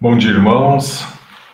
Bom dia, irmãos.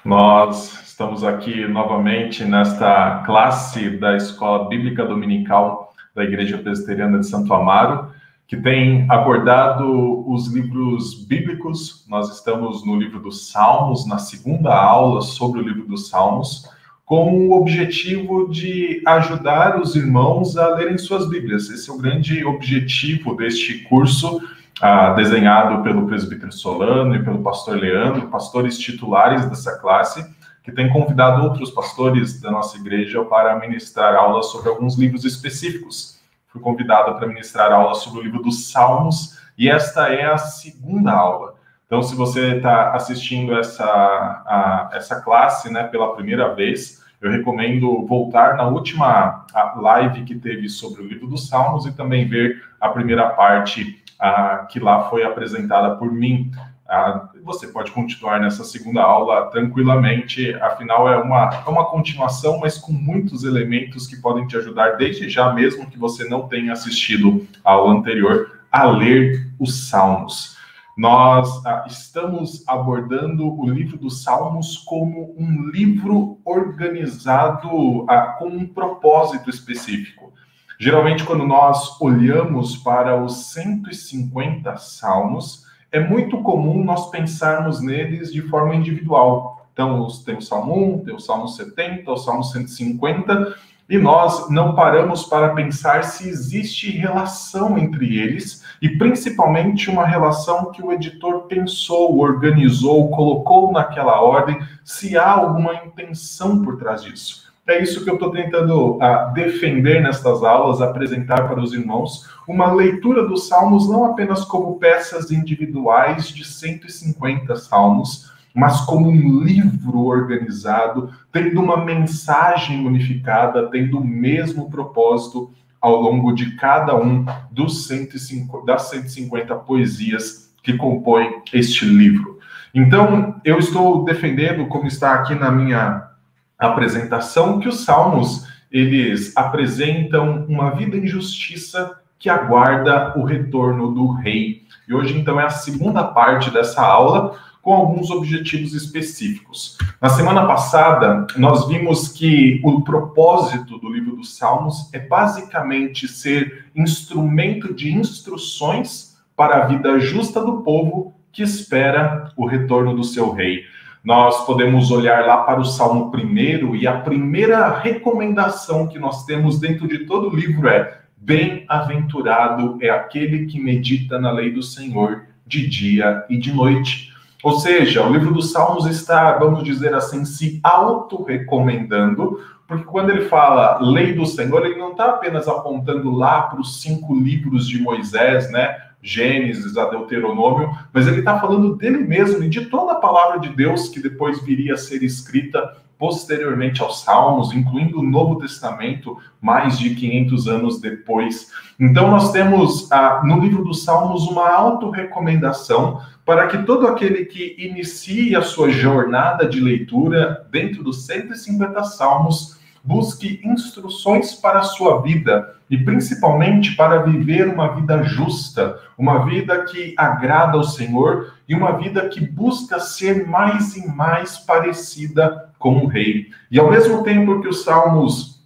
Nós estamos aqui novamente nesta classe da Escola Bíblica Dominical da Igreja Presbiteriana de Santo Amaro, que tem abordado os livros bíblicos. Nós estamos no livro dos Salmos, na segunda aula sobre o livro dos Salmos, com o objetivo de ajudar os irmãos a lerem suas Bíblias. Esse é o grande objetivo deste curso ah, desenhado pelo presbítero Solano e pelo pastor Leandro, pastores titulares dessa classe, que tem convidado outros pastores da nossa igreja para ministrar aulas sobre alguns livros específicos. Fui convidado para ministrar aulas sobre o livro dos Salmos e esta é a segunda aula. Então, se você está assistindo essa, a, essa classe né, pela primeira vez, eu recomendo voltar na última live que teve sobre o livro dos Salmos e também ver a primeira parte ah, que lá foi apresentada por mim. Ah, você pode continuar nessa segunda aula tranquilamente, afinal é uma, é uma continuação, mas com muitos elementos que podem te ajudar, desde já, mesmo que você não tenha assistido a aula anterior, a ler os Salmos. Nós ah, estamos abordando o livro dos Salmos como um livro organizado ah, com um propósito específico. Geralmente, quando nós olhamos para os 150 salmos, é muito comum nós pensarmos neles de forma individual. Então, tem o Salmo 1, tem o Salmo 70, o Salmo 150, e nós não paramos para pensar se existe relação entre eles, e principalmente uma relação que o editor pensou, organizou, colocou naquela ordem, se há alguma intenção por trás disso. É isso que eu estou tentando uh, defender nestas aulas, apresentar para os irmãos uma leitura dos salmos não apenas como peças individuais de 150 salmos, mas como um livro organizado, tendo uma mensagem unificada, tendo o mesmo propósito ao longo de cada um dos 150, das 150 poesias que compõem este livro. Então, eu estou defendendo, como está aqui na minha apresentação que os salmos eles apresentam uma vida em justiça que aguarda o retorno do rei. E hoje então é a segunda parte dessa aula com alguns objetivos específicos. Na semana passada, nós vimos que o propósito do livro dos Salmos é basicamente ser instrumento de instruções para a vida justa do povo que espera o retorno do seu rei nós podemos olhar lá para o Salmo primeiro e a primeira recomendação que nós temos dentro de todo o livro é: Bem-aventurado é aquele que medita na lei do Senhor de dia e de noite. Ou seja, o livro dos Salmos está, vamos dizer assim, se auto-recomendando, porque quando ele fala lei do Senhor, ele não está apenas apontando lá para os cinco livros de Moisés, né? Gênesis a Deuteronômio, mas ele está falando dele mesmo e de toda a palavra de Deus que depois viria a ser escrita posteriormente aos Salmos, incluindo o Novo Testamento, mais de 500 anos depois. Então, nós temos ah, no livro dos Salmos uma auto-recomendação para que todo aquele que inicie a sua jornada de leitura dentro dos 150 Salmos busque instruções para a sua vida e principalmente para viver uma vida justa, uma vida que agrada ao Senhor e uma vida que busca ser mais e mais parecida com o rei. E ao mesmo tempo que os salmos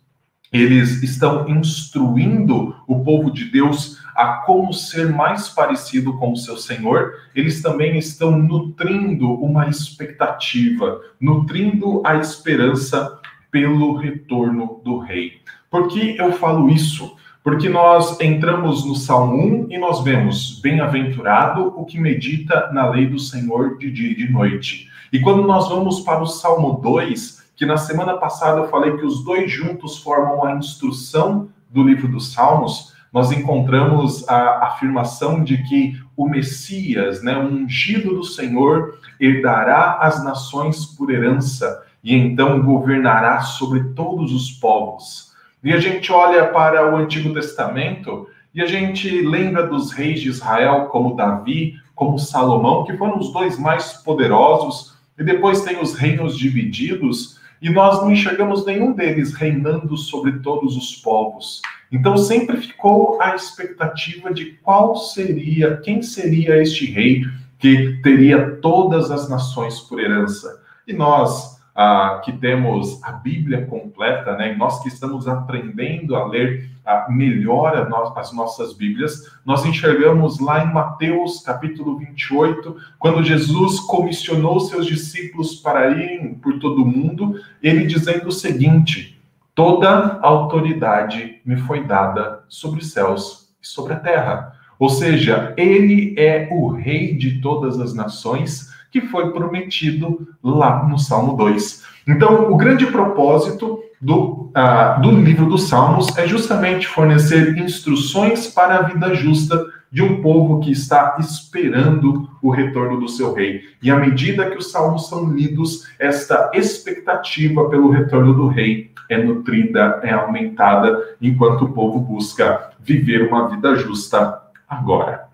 eles estão instruindo o povo de Deus a como ser mais parecido com o seu Senhor, eles também estão nutrindo uma expectativa, nutrindo a esperança pelo retorno do rei. Por que eu falo isso? Porque nós entramos no Salmo 1 e nós vemos: Bem-aventurado o que medita na lei do Senhor de dia e de noite. E quando nós vamos para o Salmo 2, que na semana passada eu falei que os dois juntos formam a instrução do livro dos Salmos, nós encontramos a afirmação de que o Messias, né, o ungido do Senhor, herdará as nações por herança e então governará sobre todos os povos. E a gente olha para o Antigo Testamento e a gente lembra dos reis de Israel, como Davi, como Salomão, que foram os dois mais poderosos, e depois tem os reinos divididos, e nós não enxergamos nenhum deles reinando sobre todos os povos. Então sempre ficou a expectativa de qual seria, quem seria este rei que teria todas as nações por herança. E nós ah, que temos a Bíblia completa, né, nós que estamos aprendendo a ler ah, melhor as nossas Bíblias, nós enxergamos lá em Mateus capítulo 28, quando Jesus comissionou seus discípulos para irem por todo o mundo, ele dizendo o seguinte: Toda autoridade me foi dada sobre os céus e sobre a terra. Ou seja, ele é o rei de todas as nações que foi prometido lá no Salmo 2. Então, o grande propósito do, uh, do livro dos Salmos é justamente fornecer instruções para a vida justa de um povo que está esperando o retorno do seu rei. E à medida que os salmos são lidos, esta expectativa pelo retorno do rei é nutrida, é aumentada, enquanto o povo busca viver uma vida justa agora.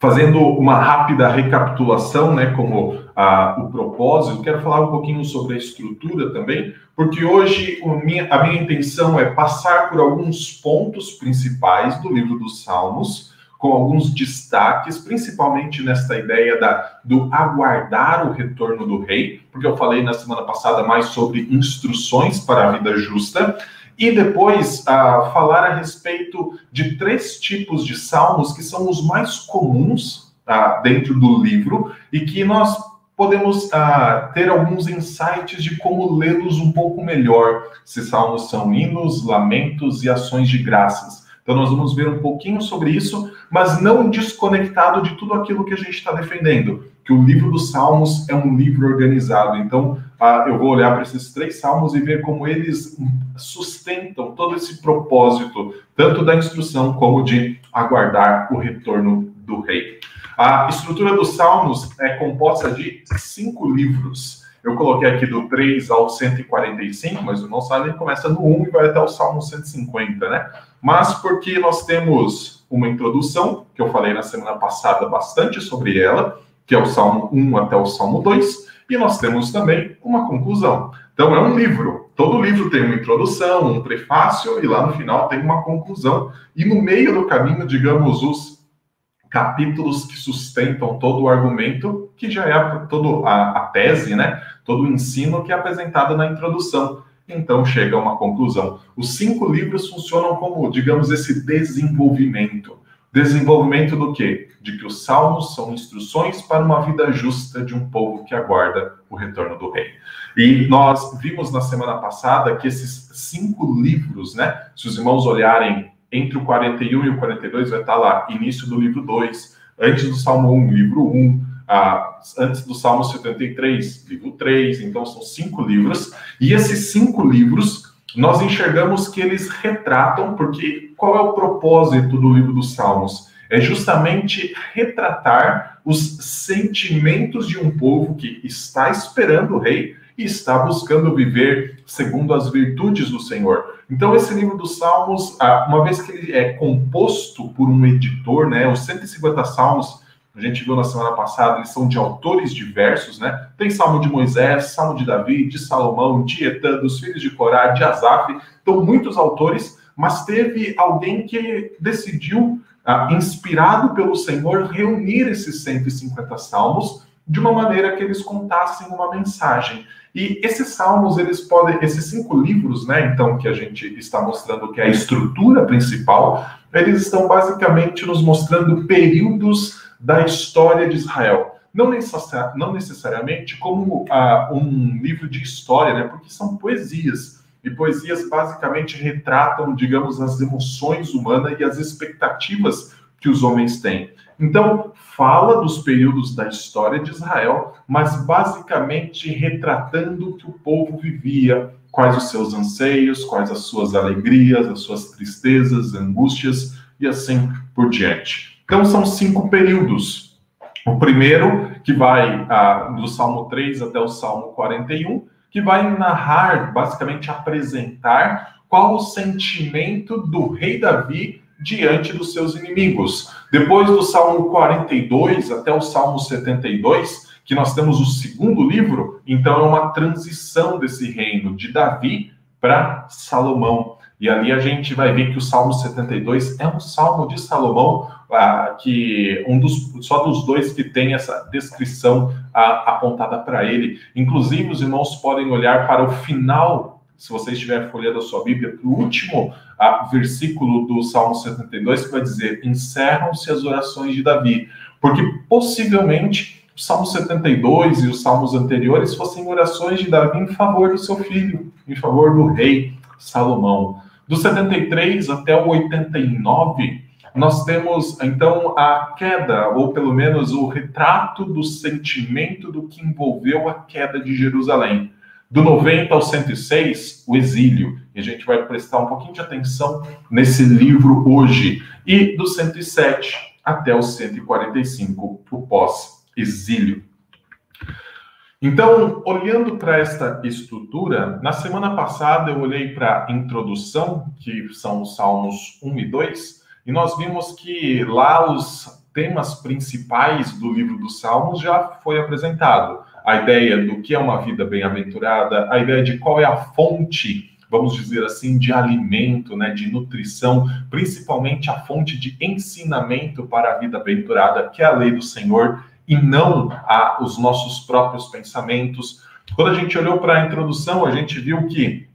Fazendo uma rápida recapitulação, né, como o propósito, quero falar um pouquinho sobre a estrutura também, porque hoje minha, a minha intenção é passar por alguns pontos principais do livro dos Salmos, com alguns destaques, principalmente nesta ideia da, do aguardar o retorno do rei, porque eu falei na semana passada mais sobre instruções para a vida justa, e depois uh, falar a respeito de três tipos de salmos que são os mais comuns uh, dentro do livro e que nós podemos uh, ter alguns insights de como lê-los um pouco melhor. Esses salmos são hinos, lamentos e ações de graças. Então, nós vamos ver um pouquinho sobre isso, mas não desconectado de tudo aquilo que a gente está defendendo. Que o livro dos Salmos é um livro organizado. Então, eu vou olhar para esses três salmos e ver como eles sustentam todo esse propósito, tanto da instrução como de aguardar o retorno do rei. A estrutura dos salmos é composta de cinco livros. Eu coloquei aqui do 3 ao 145, mas o nosso salmo começa no 1 e vai até o Salmo 150, né? Mas porque nós temos uma introdução, que eu falei na semana passada bastante sobre ela, que é o Salmo 1 até o Salmo 2, e nós temos também uma conclusão. Então é um livro. Todo livro tem uma introdução, um prefácio, e lá no final tem uma conclusão. E no meio do caminho, digamos, os capítulos que sustentam todo o argumento, que já é todo a, a tese, né? Todo o ensino que é apresentado na introdução. Então chega a uma conclusão. Os cinco livros funcionam como, digamos, esse desenvolvimento. Desenvolvimento do quê? De que os salmos são instruções para uma vida justa de um povo que aguarda o retorno do rei. E nós vimos na semana passada que esses cinco livros, né? Se os irmãos olharem entre o 41 e o 42 vai estar lá, início do livro 2, antes do Salmo 1, livro 1, ah, antes do Salmo 73, livro 3, então são cinco livros, e esses cinco livros nós enxergamos que eles retratam, porque qual é o propósito do livro dos Salmos? É justamente retratar os sentimentos de um povo que está esperando o rei e está buscando viver segundo as virtudes do Senhor. Então, esse livro dos Salmos, ah, uma vez que ele é composto por um editor, né, os 150 Salmos, a gente viu na semana passada, eles são de autores diversos, né? Tem Salmo de Moisés, Salmo de Davi, de Salomão, de Etã, dos filhos de Corá, de Asaf, então muitos autores, mas teve alguém que decidiu, ah, inspirado pelo Senhor, reunir esses 150 salmos de uma maneira que eles contassem uma mensagem. E esses salmos, eles podem, esses cinco livros, né, então, que a gente está mostrando que é a estrutura principal, eles estão basicamente nos mostrando períodos da história de Israel. Não, não necessariamente como uh, um livro de história, né, porque são poesias. E poesias basicamente retratam, digamos, as emoções humanas e as expectativas que os homens têm. Então, fala dos períodos da história de Israel, mas basicamente retratando o que o povo vivia, quais os seus anseios, quais as suas alegrias, as suas tristezas, angústias e assim por diante. Então, são cinco períodos. O primeiro, que vai ah, do Salmo 3 até o Salmo 41, que vai narrar, basicamente apresentar qual o sentimento do rei Davi diante dos seus inimigos. Depois do Salmo 42 até o Salmo 72, que nós temos o segundo livro, então é uma transição desse reino de Davi para Salomão. E ali a gente vai ver que o Salmo 72 é um salmo de Salomão, ah, que um dos só dos dois que tem essa descrição ah, apontada para ele. Inclusive, os irmãos podem olhar para o final, se você estiver folheando a sua Bíblia, para o último ah, versículo do Salmo 72, que vai dizer: Encerram-se as orações de Davi, porque possivelmente o Salmo 72 e os salmos anteriores fossem orações de Davi em favor do seu filho, em favor do rei Salomão. Do 73 até o 89, nós temos então a queda, ou pelo menos o retrato do sentimento do que envolveu a queda de Jerusalém. Do 90 ao 106, o exílio. E a gente vai prestar um pouquinho de atenção nesse livro hoje. E do 107 até o 145, o pós-exílio. Então, olhando para esta estrutura, na semana passada eu olhei para a introdução, que são os Salmos 1 e 2, e nós vimos que lá os temas principais do livro dos Salmos já foi apresentado. A ideia do que é uma vida bem-aventurada, a ideia de qual é a fonte, vamos dizer assim, de alimento, né, de nutrição, principalmente a fonte de ensinamento para a vida bem-aventurada, que é a lei do Senhor e não a, os nossos próprios pensamentos. Quando a gente olhou para a introdução, a gente viu que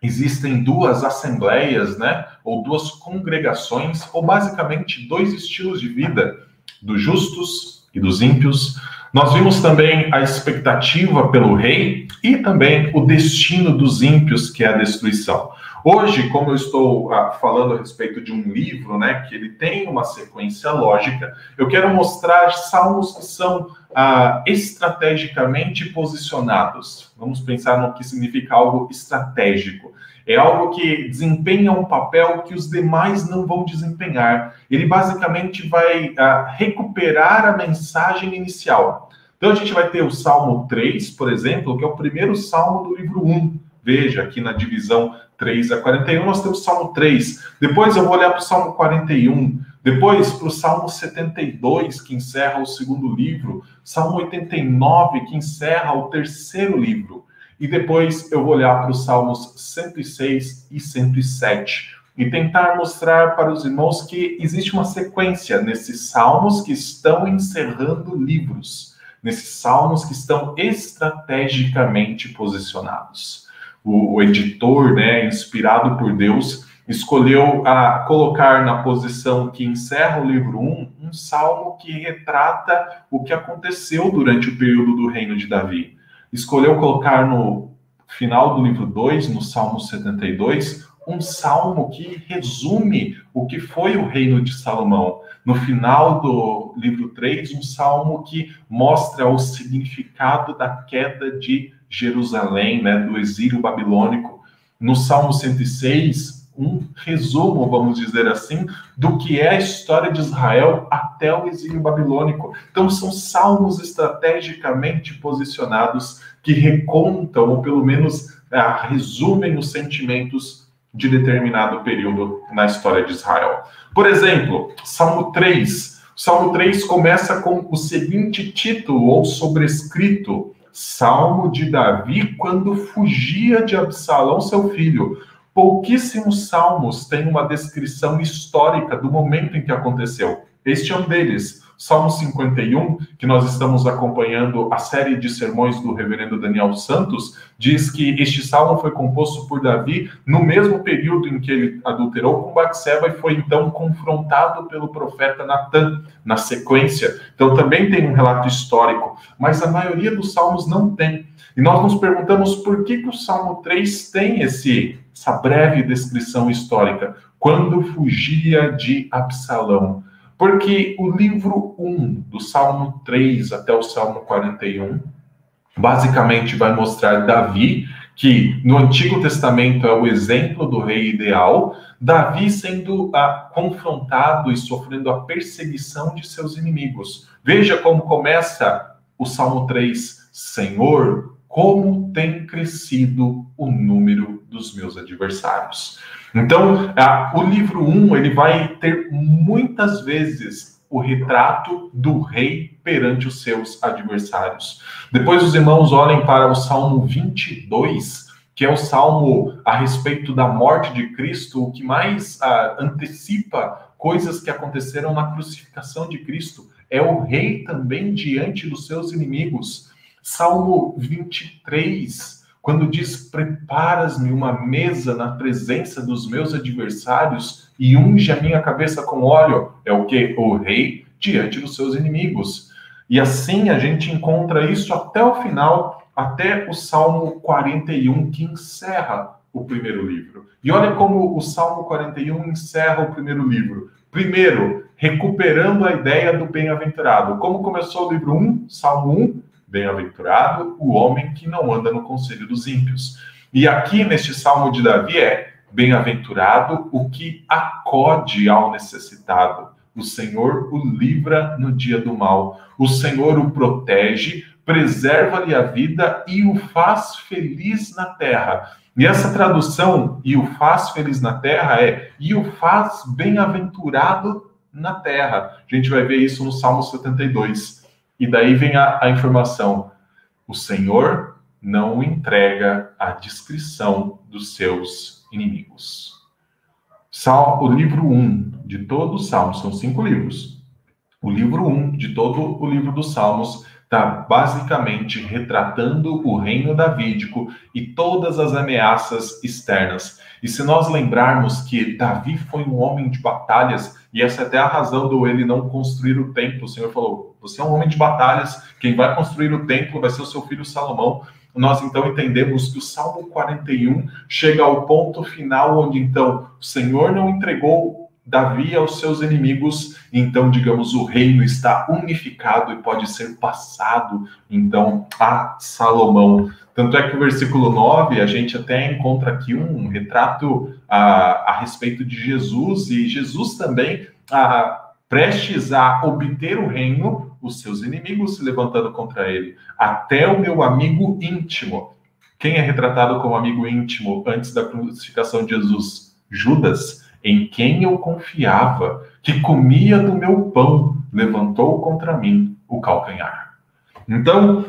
existem duas assembleias, né, ou duas congregações, ou basicamente dois estilos de vida, dos justos e dos ímpios. Nós vimos também a expectativa pelo rei e também o destino dos ímpios, que é a destruição. Hoje, como eu estou ah, falando a respeito de um livro, né, que ele tem uma sequência lógica, eu quero mostrar salmos que são ah, estrategicamente posicionados. Vamos pensar no que significa algo estratégico. É algo que desempenha um papel que os demais não vão desempenhar. Ele basicamente vai ah, recuperar a mensagem inicial. Então a gente vai ter o Salmo 3, por exemplo, que é o primeiro salmo do livro 1. Veja aqui na divisão 3 a 41, nós temos Salmo 3. Depois eu vou olhar para o Salmo 41. Depois para o Salmo 72, que encerra o segundo livro. Salmo 89, que encerra o terceiro livro. E depois eu vou olhar para os Salmos 106 e 107 e tentar mostrar para os irmãos que existe uma sequência nesses salmos que estão encerrando livros, nesses salmos que estão estrategicamente posicionados o, o editor, né, inspirado por Deus, escolheu a colocar na posição que encerra o livro 1 um salmo que retrata o que aconteceu durante o período do reino de Davi. Escolheu colocar no final do livro 2, no Salmo 72, um salmo que resume o que foi o reino de Salomão. No final do livro 3, um salmo que mostra o significado da queda de Jerusalém, né, do exílio babilônico. No Salmo 106, um resumo, vamos dizer assim, do que é a história de Israel até o exílio babilônico. Então, são salmos estrategicamente posicionados que recontam, ou pelo menos é, resumem os sentimentos de determinado período na história de Israel. Por exemplo, Salmo 3. Salmo 3 começa com o seguinte título ou sobrescrito: Salmo de Davi quando fugia de Absalão, seu filho. Pouquíssimos salmos têm uma descrição histórica do momento em que aconteceu. Este é um deles. Salmo 51, que nós estamos acompanhando a série de sermões do reverendo Daniel Santos, diz que este salmo foi composto por Davi no mesmo período em que ele adulterou com Batseba e foi então confrontado pelo profeta Natan na sequência. Então também tem um relato histórico, mas a maioria dos salmos não tem. E nós nos perguntamos por que, que o Salmo 3 tem esse, essa breve descrição histórica. Quando fugia de Absalão. Porque o livro 1, do Salmo 3 até o Salmo 41, basicamente vai mostrar Davi, que no Antigo Testamento é o exemplo do rei ideal, Davi sendo ah, confrontado e sofrendo a perseguição de seus inimigos. Veja como começa o Salmo 3: Senhor, como tem crescido o número dos meus adversários. Então, a, o livro 1 ele vai ter muitas vezes o retrato do rei perante os seus adversários. Depois os irmãos olhem para o Salmo 22, que é o salmo a respeito da morte de Cristo, o que mais uh, antecipa coisas que aconteceram na crucificação de Cristo. É o rei também diante dos seus inimigos. Salmo 23, quando diz: Preparas-me uma mesa na presença dos meus adversários e unge a minha cabeça com óleo. É o que? O rei diante dos seus inimigos. E assim a gente encontra isso até o final, até o Salmo 41, que encerra o primeiro livro. E olha como o Salmo 41 encerra o primeiro livro. Primeiro, recuperando a ideia do bem-aventurado. Como começou o livro 1, Salmo 1, bem-aventurado o homem que não anda no conselho dos ímpios. E aqui neste Salmo de Davi é bem-aventurado o que acode ao necessitado. O Senhor o livra no dia do mal. O Senhor o protege, preserva-lhe a vida e o faz feliz na terra. E essa tradução, e o faz feliz na terra, é e o faz bem-aventurado na terra. A gente vai ver isso no Salmo 72. E daí vem a, a informação: o Senhor não entrega a descrição dos seus inimigos. Sal, o livro 1 de todo o Salmo, são cinco livros. O livro 1 de todo o livro dos Salmos está basicamente retratando o reino davídico e todas as ameaças externas. E se nós lembrarmos que Davi foi um homem de batalhas, e essa é até a razão do ele não construir o templo, o Senhor falou: você é um homem de batalhas, quem vai construir o templo vai ser o seu filho Salomão. Nós então entendemos que o Salmo 41 chega ao ponto final onde então o Senhor não entregou Davi aos seus inimigos, então, digamos, o reino está unificado e pode ser passado, então, a Salomão. Tanto é que o versículo 9, a gente até encontra aqui um retrato a, a respeito de Jesus, e Jesus também, a, prestes a obter o reino, os seus inimigos se levantando contra ele, até o meu amigo íntimo. Quem é retratado como amigo íntimo antes da crucificação de Jesus? Judas em quem eu confiava, que comia do meu pão, levantou contra mim o calcanhar. Então,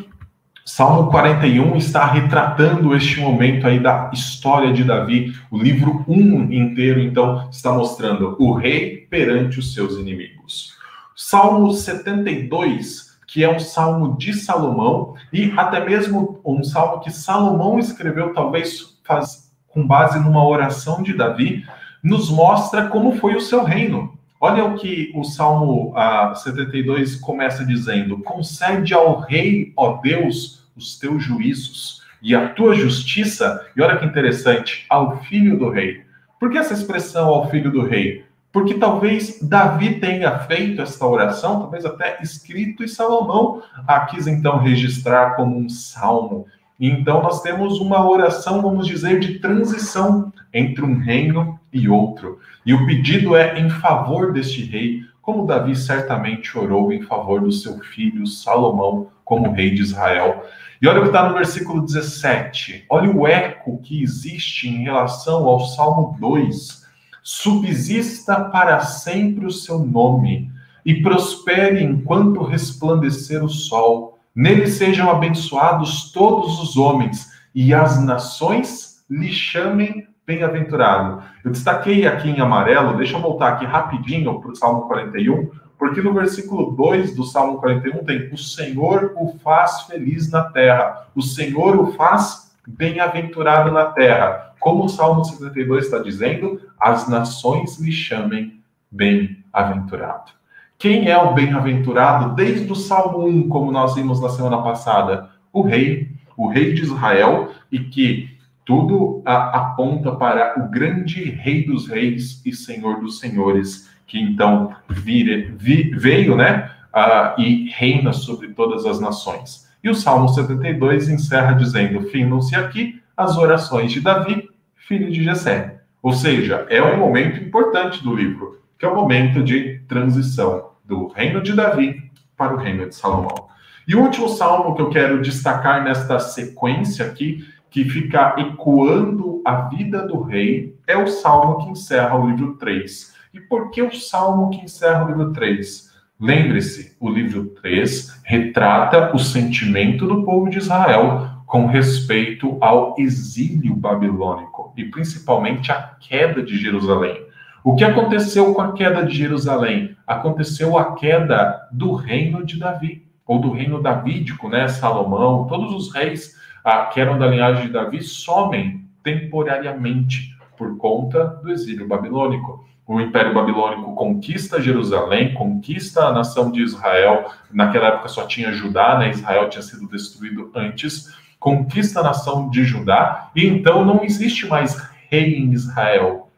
Salmo 41 está retratando este momento aí da história de Davi. O livro 1 inteiro, então, está mostrando o rei perante os seus inimigos. Salmo 72, que é um salmo de Salomão, e até mesmo um salmo que Salomão escreveu, talvez faz, com base numa oração de Davi, nos mostra como foi o seu reino. Olha o que o Salmo ah, 72 começa dizendo: Concede ao rei, ó Deus, os teus juízos e a tua justiça, e olha que interessante, ao filho do rei. Por que essa expressão ao filho do rei? Porque talvez Davi tenha feito esta oração, talvez até escrito, e Salomão a quis então registrar como um salmo. Então, nós temos uma oração, vamos dizer, de transição entre um reino e outro. E o pedido é em favor deste rei, como Davi certamente orou em favor do seu filho Salomão como rei de Israel. E olha o que está no versículo 17. Olha o eco que existe em relação ao Salmo 2. Subsista para sempre o seu nome e prospere enquanto resplandecer o sol Nele sejam abençoados todos os homens e as nações lhe chamem bem-aventurado. Eu destaquei aqui em amarelo, deixa eu voltar aqui rapidinho para o Salmo 41, porque no versículo 2 do Salmo 41 tem: O Senhor o faz feliz na terra, o Senhor o faz bem-aventurado na terra. Como o Salmo 72 está dizendo, as nações lhe chamem bem-aventurado. Quem é o bem-aventurado desde o Salmo 1, como nós vimos na semana passada? O rei, o rei de Israel, e que tudo aponta para o grande rei dos reis e senhor dos senhores, que então vire, vi, veio, né, uh, e reina sobre todas as nações. E o Salmo 72 encerra dizendo: Findam-se aqui as orações de Davi, filho de Jessé. Ou seja, é um momento importante do livro, que é o momento de transição do reino de Davi para o reino de Salomão. E o último salmo que eu quero destacar nesta sequência aqui, que fica ecoando a vida do rei, é o salmo que encerra o livro 3. E por que o salmo que encerra o livro 3? Lembre-se, o livro 3 retrata o sentimento do povo de Israel com respeito ao exílio babilônico e principalmente a queda de Jerusalém. O que aconteceu com a queda de Jerusalém? Aconteceu a queda do reino de Davi, ou do reino davídico, né? Salomão, todos os reis ah, que eram da linhagem de Davi somem temporariamente por conta do exílio babilônico. O Império Babilônico conquista Jerusalém, conquista a nação de Israel. Naquela época só tinha Judá, né? Israel tinha sido destruído antes. Conquista a nação de Judá e então não existe mais rei em Israel.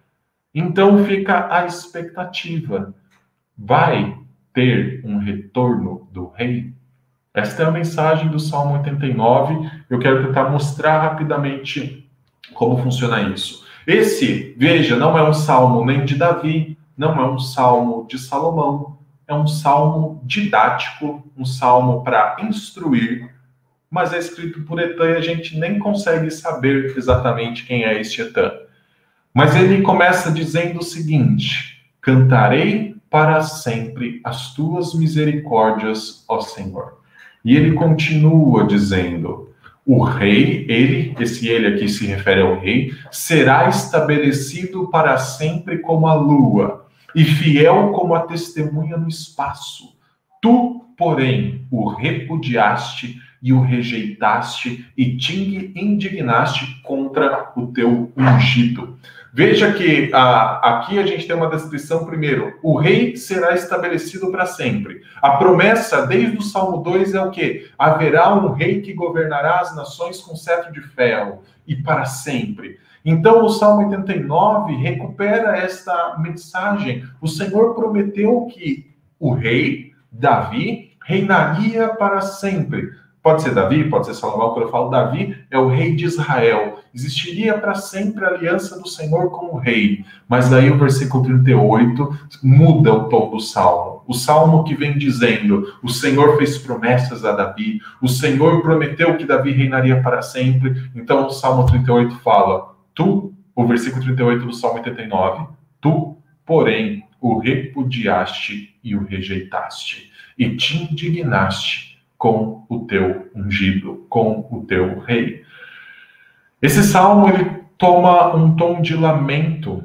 Então fica a expectativa: vai ter um retorno do rei? Esta é a mensagem do Salmo 89. Eu quero tentar mostrar rapidamente como funciona isso. Esse, veja, não é um salmo nem de Davi, não é um salmo de Salomão, é um salmo didático, um salmo para instruir, mas é escrito por Etan e a gente nem consegue saber exatamente quem é este Etan. Mas ele começa dizendo o seguinte: Cantarei para sempre as tuas misericórdias, ó Senhor. E ele continua dizendo: O rei, ele, esse ele aqui se refere ao rei, será estabelecido para sempre como a lua e fiel como a testemunha no espaço. Tu, porém, o repudiaste e o rejeitaste e te indignaste contra o teu ungido. Veja que ah, aqui a gente tem uma descrição primeiro. O rei será estabelecido para sempre. A promessa, desde o Salmo 2, é o que? Haverá um rei que governará as nações com cetro de ferro e para sempre. Então, o Salmo 89 recupera esta mensagem. O Senhor prometeu que o rei, Davi, reinaria para sempre. Pode ser Davi, pode ser Salomão, quando eu falo Davi, é o rei de Israel. Existiria para sempre a aliança do Senhor com o rei. Mas daí o versículo 38 muda o tom do salmo. O salmo que vem dizendo: O Senhor fez promessas a Davi, o Senhor prometeu que Davi reinaria para sempre. Então o salmo 38 fala: Tu, o versículo 38 do salmo 89, tu, porém, o repudiaste e o rejeitaste, e te indignaste com o teu ungido, com o teu rei. Esse salmo ele toma um tom de lamento.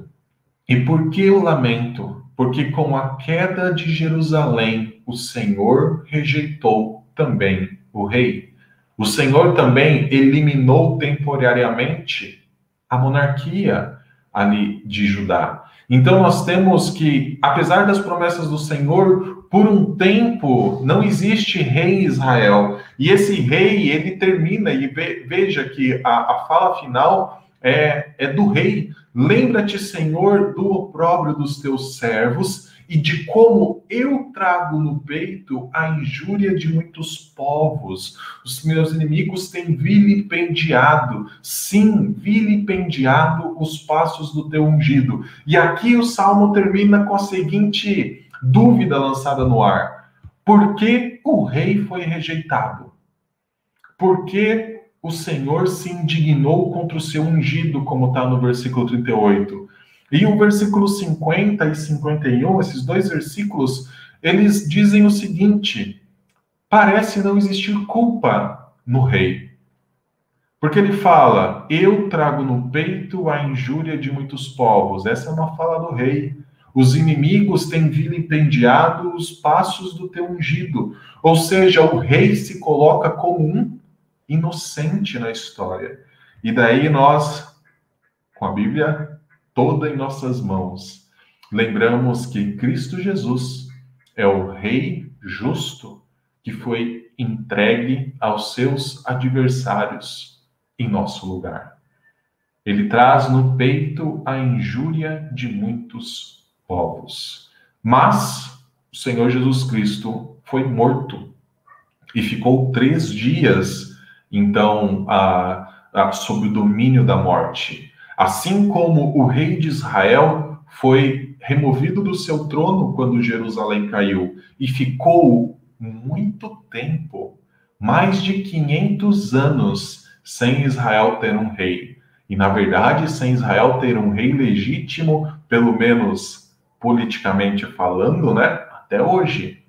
E por que o lamento? Porque com a queda de Jerusalém, o Senhor rejeitou também o rei. O Senhor também eliminou temporariamente a monarquia ali de Judá. Então nós temos que, apesar das promessas do Senhor, por um tempo não existe rei Israel. E esse rei, ele termina, e veja que a, a fala final é, é do rei. Lembra-te, Senhor, do opróbrio dos teus servos e de como eu trago no peito a injúria de muitos povos. Os meus inimigos têm vilipendiado, sim, vilipendiado os passos do teu ungido. E aqui o salmo termina com a seguinte dúvida lançada no ar. Por que o rei foi rejeitado? Por que o Senhor se indignou contra o seu ungido, como está no versículo 38? E o versículo 50 e 51, esses dois versículos, eles dizem o seguinte: parece não existir culpa no rei. Porque ele fala: Eu trago no peito a injúria de muitos povos. Essa é uma fala do rei. Os inimigos têm vilipendiado os passos do teu ungido. Ou seja, o rei se coloca como um inocente na história. E daí nós, com a Bíblia toda em nossas mãos, lembramos que Cristo Jesus é o rei justo que foi entregue aos seus adversários em nosso lugar. Ele traz no peito a injúria de muitos povos. Mas o Senhor Jesus Cristo foi morto e ficou três dias, então, a, a, sob o domínio da morte. Assim como o rei de Israel foi removido do seu trono quando Jerusalém caiu e ficou muito tempo, mais de 500 anos, sem Israel ter um rei. E, na verdade, sem Israel ter um rei legítimo, pelo menos politicamente falando, né? Até hoje.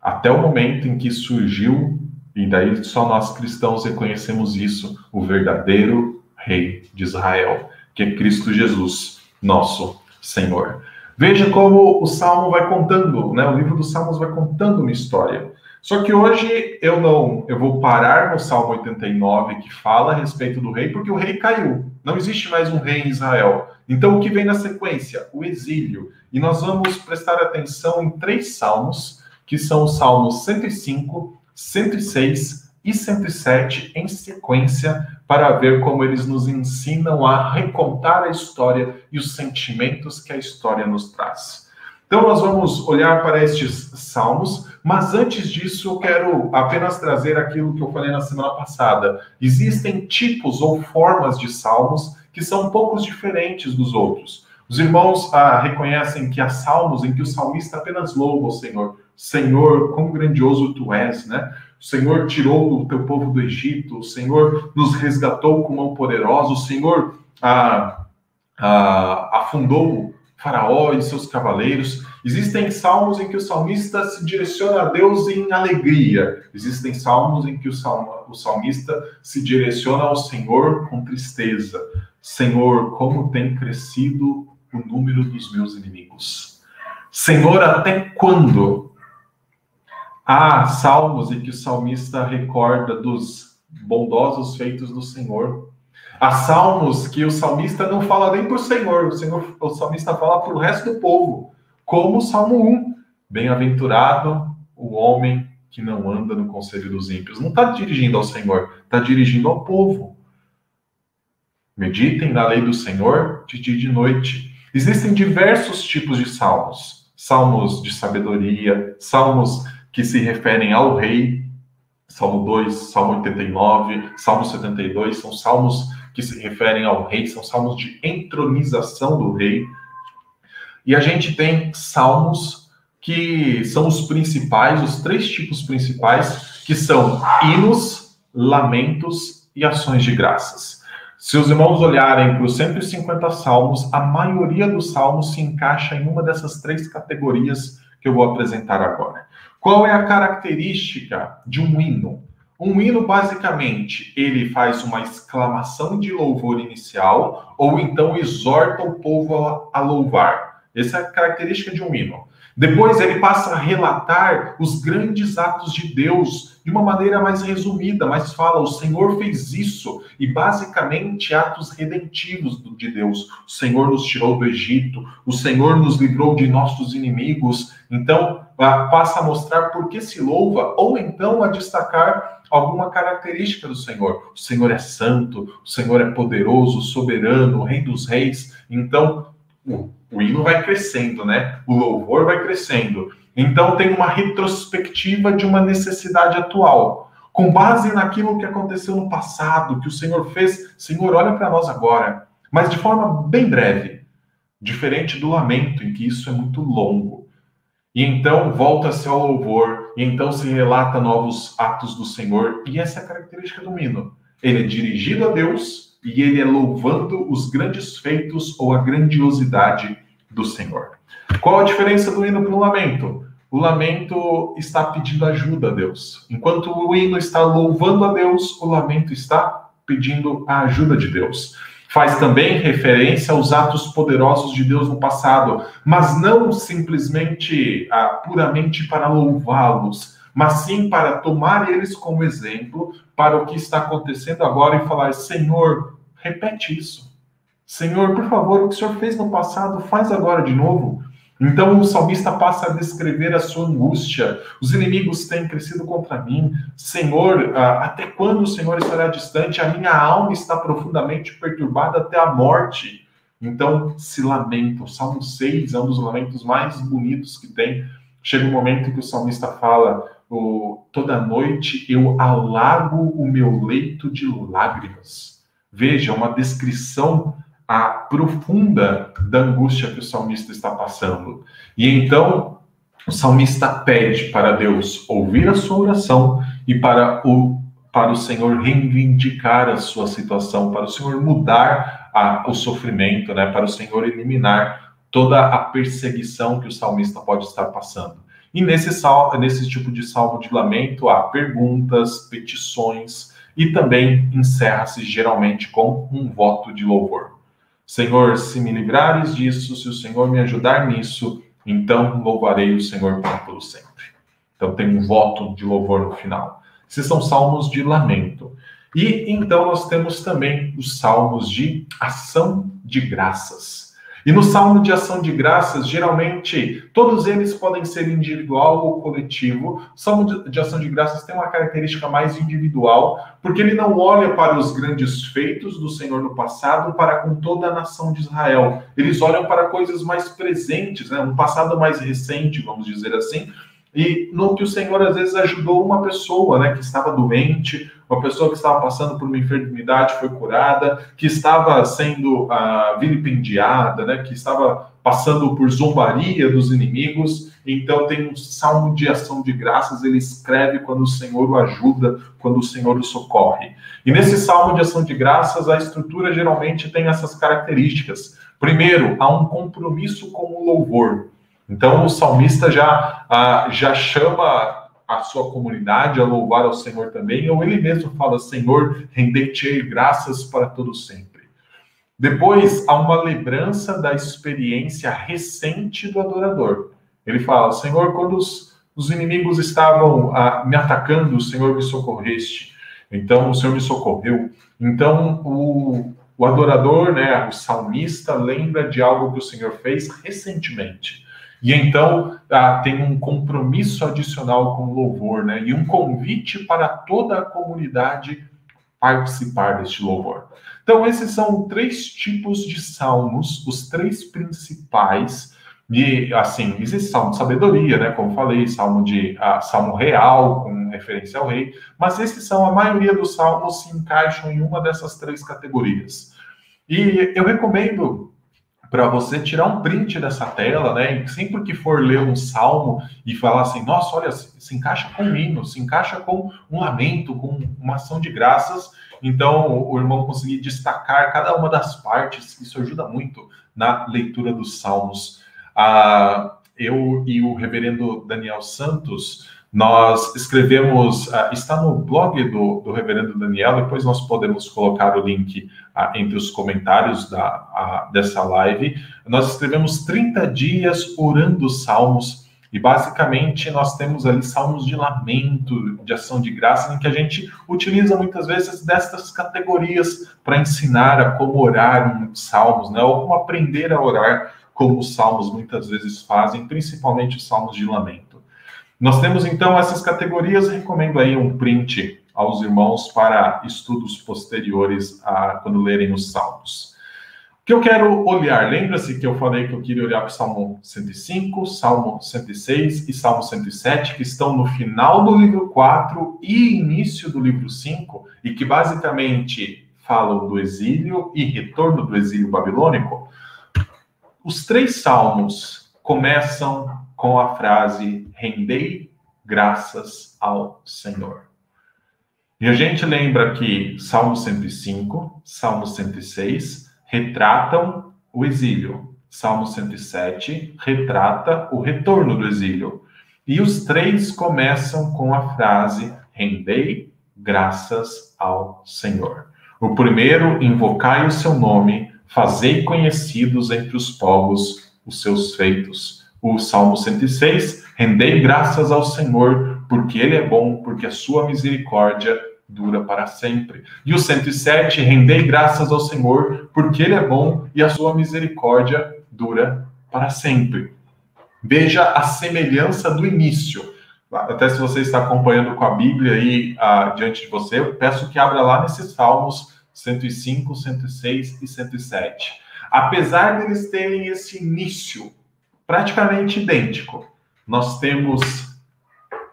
Até o momento em que surgiu E daí só nós cristãos reconhecemos isso, o verdadeiro Rei de Israel, que é Cristo Jesus, nosso Senhor. Veja como o Salmo vai contando, né? O livro dos Salmos vai contando uma história. Só que hoje eu não, eu vou parar no Salmo 89 que fala a respeito do rei, porque o rei caiu. Não existe mais um rei em Israel. Então o que vem na sequência? O exílio. E nós vamos prestar atenção em três salmos, que são os salmos 105, 106 e 107 em sequência, para ver como eles nos ensinam a recontar a história e os sentimentos que a história nos traz. Então, nós vamos olhar para estes salmos, mas antes disso, eu quero apenas trazer aquilo que eu falei na semana passada. Existem tipos ou formas de salmos que são um poucos diferentes dos outros. Os irmãos ah, reconhecem que há salmos em que o salmista apenas louva o Senhor. Senhor, quão grandioso tu és, né? O Senhor tirou o teu povo do Egito, o Senhor nos resgatou com mão poderosa, o Senhor ah, ah, afundou Faraó e seus cavaleiros. Existem salmos em que o salmista se direciona a Deus em alegria. Existem salmos em que o, salmo, o salmista se direciona ao Senhor com tristeza. Senhor, como tem crescido o número dos meus inimigos. Senhor, até quando? Há salmos em que o salmista recorda dos bondosos feitos do Senhor Há salmos que o salmista não fala nem para o Senhor, o, Senhor, o salmista fala para o resto do povo, como o Salmo 1. Bem-aventurado o homem que não anda no conselho dos ímpios. Não está dirigindo ao Senhor, está dirigindo ao povo. Meditem na lei do Senhor de dia e de noite. Existem diversos tipos de salmos: salmos de sabedoria, salmos que se referem ao rei, Salmo 2, Salmo 89, Salmo 72, são salmos que se referem ao rei, são salmos de entronização do rei. E a gente tem salmos que são os principais, os três tipos principais, que são hinos, lamentos e ações de graças. Se os irmãos olharem para os 150 salmos, a maioria dos salmos se encaixa em uma dessas três categorias que eu vou apresentar agora. Qual é a característica de um hino? Um hino, basicamente, ele faz uma exclamação de louvor inicial ou então exorta o povo a, louvar. Essa é a característica de um hino. Depois ele passa a relatar os grandes atos de Deus de uma maneira mais resumida, mas fala: o Senhor fez isso, e basicamente atos redentivos de Deus. O Senhor nos tirou do Egito, o Senhor nos livrou de nossos inimigos. Então, passa a mostrar por que se louva, ou então a destacar alguma característica do Senhor. O Senhor é santo, o Senhor é poderoso, soberano, Rei dos Reis. Então, o, hino vai crescendo, né? O louvor vai crescendo. Então, tem uma retrospectiva de uma necessidade atual. Com base naquilo que aconteceu no passado, que o Senhor fez, Senhor, olha para nós agora. Mas de forma bem breve, diferente do lamento, em que isso é muito longo. E então volta-se ao louvor, e então se relata novos atos do Senhor, e essa é a característica do hino. Ele é dirigido a Deus e ele é louvando os grandes feitos ou a grandiosidade do Senhor. Qual a diferença do hino para o lamento? O lamento está pedindo ajuda a Deus. Enquanto o hino está louvando a Deus, o lamento está pedindo a ajuda de Deus. Faz também referência aos atos poderosos de Deus no passado, mas não simplesmente ah, puramente para louvá-los, mas sim para tomar eles como exemplo para o que está acontecendo agora e falar: Senhor, repete isso. Senhor, por favor, o que o Senhor fez no passado, faz agora de novo. Então o salmista passa a descrever a sua angústia. Os inimigos têm crescido contra mim. Senhor, até quando o Senhor estará distante? A minha alma está profundamente perturbada até a morte. Então se lamenta. O Salmo 6 é um dos lamentos mais bonitos que tem. Chega um momento que o salmista fala: toda noite eu alago o meu leito de lágrimas. Veja, uma descrição a profunda da angústia que o salmista está passando. E então o salmista pede para Deus ouvir a sua oração e para o para o Senhor reivindicar a sua situação, para o Senhor mudar a, o sofrimento, né? Para o Senhor eliminar toda a perseguição que o salmista pode estar passando. E nesse, sal, nesse tipo de salmo de lamento há perguntas, petições e também encerra-se geralmente com um voto de louvor. Senhor, se me livrares disso, se o Senhor me ajudar nisso, então louvarei o Senhor para todo sempre. Então tem um voto de louvor no final. Esses são salmos de lamento. E então nós temos também os salmos de ação de graças. E no salmo de ação de graças, geralmente, todos eles podem ser individual ou coletivo. O salmo de ação de graças tem uma característica mais individual, porque ele não olha para os grandes feitos do Senhor no passado para com toda a nação de Israel. Eles olham para coisas mais presentes, né? um passado mais recente, vamos dizer assim, e no que o Senhor às vezes ajudou uma pessoa, né, que estava doente, uma pessoa que estava passando por uma enfermidade foi curada, que estava sendo uh, vilipendiada, né, que estava passando por zombaria dos inimigos. Então tem um salmo de ação de graças, ele escreve quando o Senhor o ajuda, quando o Senhor o socorre. E nesse salmo de ação de graças, a estrutura geralmente tem essas características. Primeiro, há um compromisso com o louvor. Então o salmista já, já chama a sua comunidade a louvar ao Senhor também, ou ele mesmo fala: Senhor, rendei-te graças para todo sempre. Depois há uma lembrança da experiência recente do adorador. Ele fala: Senhor, quando os, os inimigos estavam ah, me atacando, o Senhor me socorreste. Então o Senhor me socorreu. Então o, o adorador, né, o salmista, lembra de algo que o Senhor fez recentemente. E então ah, tem um compromisso adicional com o louvor, né? E um convite para toda a comunidade participar deste louvor. Então, esses são três tipos de salmos, os três principais. E assim, existe salmo de sabedoria, né? Como falei, salmo de ah, salmo real, com referência ao rei, mas esses são a maioria dos salmos se encaixam em uma dessas três categorias. E eu recomendo para você tirar um print dessa tela, né? E sempre que for ler um salmo e falar assim, nossa, olha, se encaixa com um hino, se encaixa com um lamento, com uma ação de graças. Então, o irmão conseguir destacar cada uma das partes, isso ajuda muito na leitura dos salmos. Ah, eu e o reverendo Daniel Santos, nós escrevemos, uh, está no blog do, do reverendo Daniel, depois nós podemos colocar o link uh, entre os comentários da, dessa live. Nós escrevemos 30 dias orando salmos, e basicamente nós temos ali salmos de lamento, de ação de graça, em que a gente utiliza muitas vezes destas categorias para ensinar a como orar em salmos, né? ou como aprender a orar como os salmos muitas vezes fazem, principalmente os salmos de lamento. Nós temos então essas categorias, recomendo aí um print aos irmãos para estudos posteriores a quando lerem os Salmos. O que eu quero olhar, lembra-se que eu falei que eu queria olhar para o Salmo 105, Salmo 106 e Salmo 107, que estão no final do livro 4 e início do livro 5, e que basicamente falam do exílio e retorno do exílio babilônico? Os três salmos começam com a frase: rendei graças ao Senhor. E a gente lembra que Salmo 105, Salmo 106 retratam o exílio. Salmo 107 retrata o retorno do exílio. E os três começam com a frase: rendei graças ao Senhor. O primeiro, invocai o seu nome, fazei conhecidos entre os povos os seus feitos o Salmo 106, rendei graças ao Senhor, porque ele é bom, porque a sua misericórdia dura para sempre. E o 107, rendei graças ao Senhor, porque ele é bom e a sua misericórdia dura para sempre. Veja a semelhança do início. Até se você está acompanhando com a Bíblia aí ah, diante de você, eu peço que abra lá nesses Salmos 105, 106 e 107. Apesar deles terem esse início praticamente idêntico. Nós temos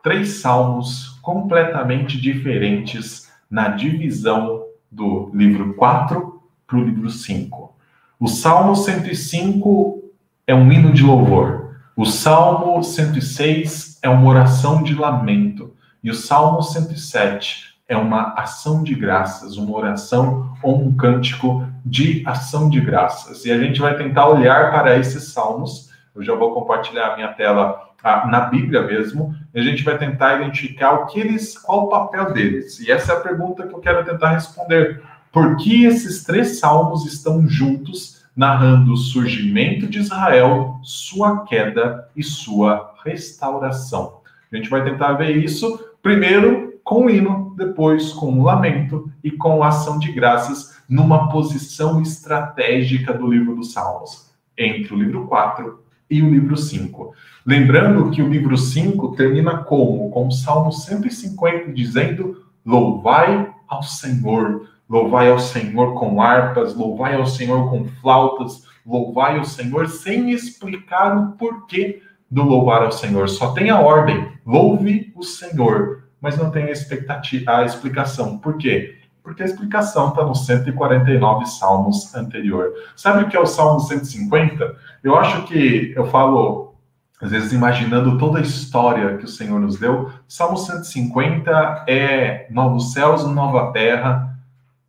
três salmos completamente diferentes na divisão do livro 4 para o livro 5. O Salmo 105 é um hino de louvor. O Salmo 106 é uma oração de lamento. E o Salmo 107 é uma ação de graças, uma oração ou um cântico de ação de graças. E a gente vai tentar olhar para esses salmos eu já vou compartilhar a minha tela ah, na Bíblia mesmo, a gente vai tentar identificar o que eles, qual o papel deles. E essa é a pergunta que eu quero tentar responder. Por que esses três salmos estão juntos, narrando o surgimento de Israel, sua queda e sua restauração? A gente vai tentar ver isso primeiro com o hino, depois com o lamento e com a ação de graças numa posição estratégica do livro dos Salmos, entre o livro 4 e o livro 5. Lembrando que o livro 5 termina como? Com o Salmo 150 dizendo: Louvai ao Senhor, louvai ao Senhor com harpas, louvai ao Senhor com flautas, louvai ao Senhor sem explicar o porquê do louvar ao Senhor. Só tem a ordem: louve o Senhor, mas não tem a expectativa, a explicação. Por quê? Porque a explicação está nos 149 salmos anterior. Sabe o que é o Salmo 150? Eu acho que eu falo, às vezes, imaginando toda a história que o Senhor nos deu. Salmo 150 é novos céus nova terra,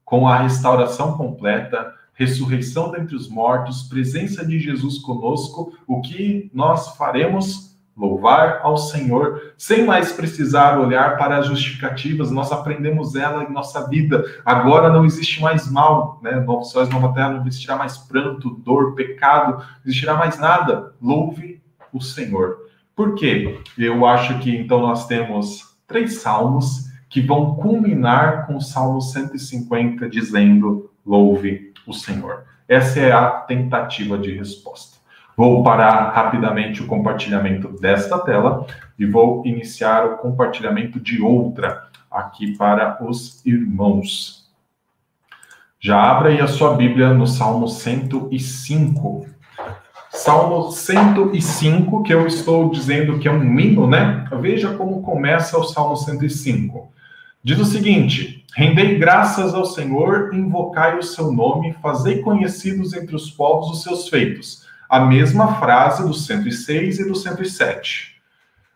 com a restauração completa, ressurreição dentre os mortos, presença de Jesus conosco, o que nós faremos louvar ao Senhor, sem mais precisar olhar para as justificativas, nós aprendemos ela em nossa vida. Agora não existe mais mal, né? Novo céus, nova terra, não existirá mais pranto, dor, pecado, não existirá mais nada. Louve o Senhor. Por quê? Eu acho que então nós temos três salmos que vão culminar com o Salmo 150 dizendo: louve o Senhor. Essa é a tentativa de resposta. Vou parar rapidamente o compartilhamento desta tela e vou iniciar o compartilhamento de outra aqui para os irmãos. Já abra aí a sua Bíblia no Salmo 105. Salmo 105, que eu estou dizendo que é um hino, né? Veja como começa o Salmo 105. Diz o seguinte: Rendei graças ao Senhor, invocai o seu nome, fazei conhecidos entre os povos os seus feitos a mesma frase do 106 e do 107.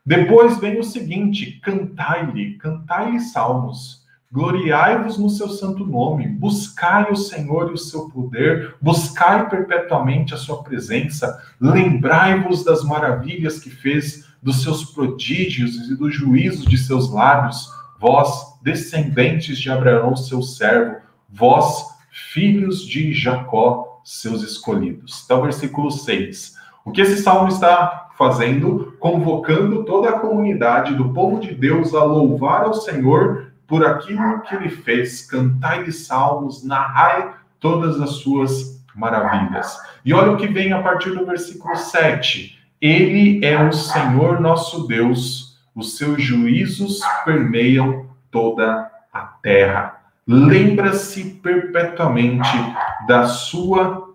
Depois vem o seguinte: cantai-lhe, cantai-lhe salmos, gloriai-vos no seu santo nome, buscai o Senhor e o seu poder, buscai perpetuamente a sua presença, lembrai-vos das maravilhas que fez, dos seus prodígios e dos juízos de seus lábios, vós, descendentes de Abraão, seu servo, vós, filhos de Jacó, seus escolhidos. Então, versículo 6. O que esse salmo está fazendo? Convocando toda a comunidade do povo de Deus a louvar ao Senhor por aquilo que ele fez. Cantai-lhe salmos, narrai todas as suas maravilhas. E olha o que vem a partir do versículo 7. Ele é o Senhor nosso Deus, os seus juízos permeiam toda a terra lembra-se perpetuamente da sua.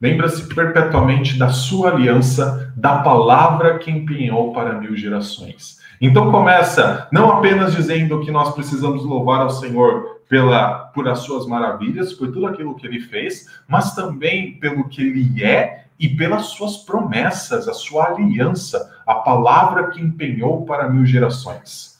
Lembra-se perpetuamente da sua aliança, da palavra que empenhou para mil gerações. Então começa não apenas dizendo que nós precisamos louvar ao Senhor pela por as suas maravilhas, por tudo aquilo que ele fez, mas também pelo que ele é e pelas suas promessas, a sua aliança, a palavra que empenhou para mil gerações.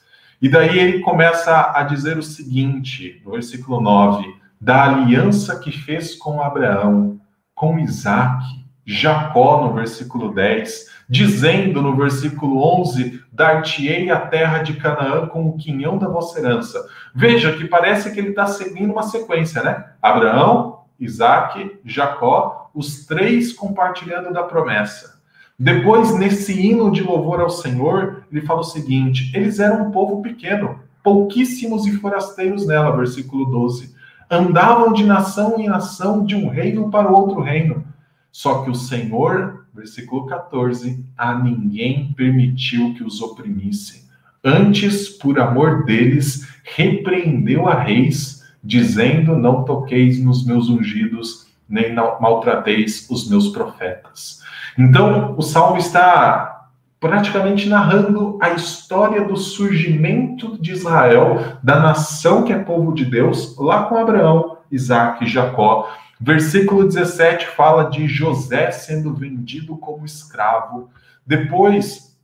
E daí ele começa a dizer o seguinte, no versículo 9: da aliança que fez com Abraão, com Isaac, Jacó, no versículo 10, dizendo no versículo 11: Dar-te-ei a terra de Canaã com o quinhão da vossa herança. Veja que parece que ele está seguindo uma sequência, né? Abraão, Isaac, Jacó, os três compartilhando da promessa. Depois, nesse hino de louvor ao Senhor, ele fala o seguinte: eles eram um povo pequeno, pouquíssimos e forasteiros nela, versículo 12. Andavam de nação em nação, de um reino para o outro reino. Só que o Senhor, versículo 14, a ninguém permitiu que os oprimissem. Antes, por amor deles, repreendeu a reis, dizendo: Não toqueis nos meus ungidos, nem maltrateis os meus profetas. Então, o salmo está praticamente narrando a história do surgimento de Israel, da nação que é povo de Deus, lá com Abraão, Isaac e Jacó. Versículo 17 fala de José sendo vendido como escravo. Depois,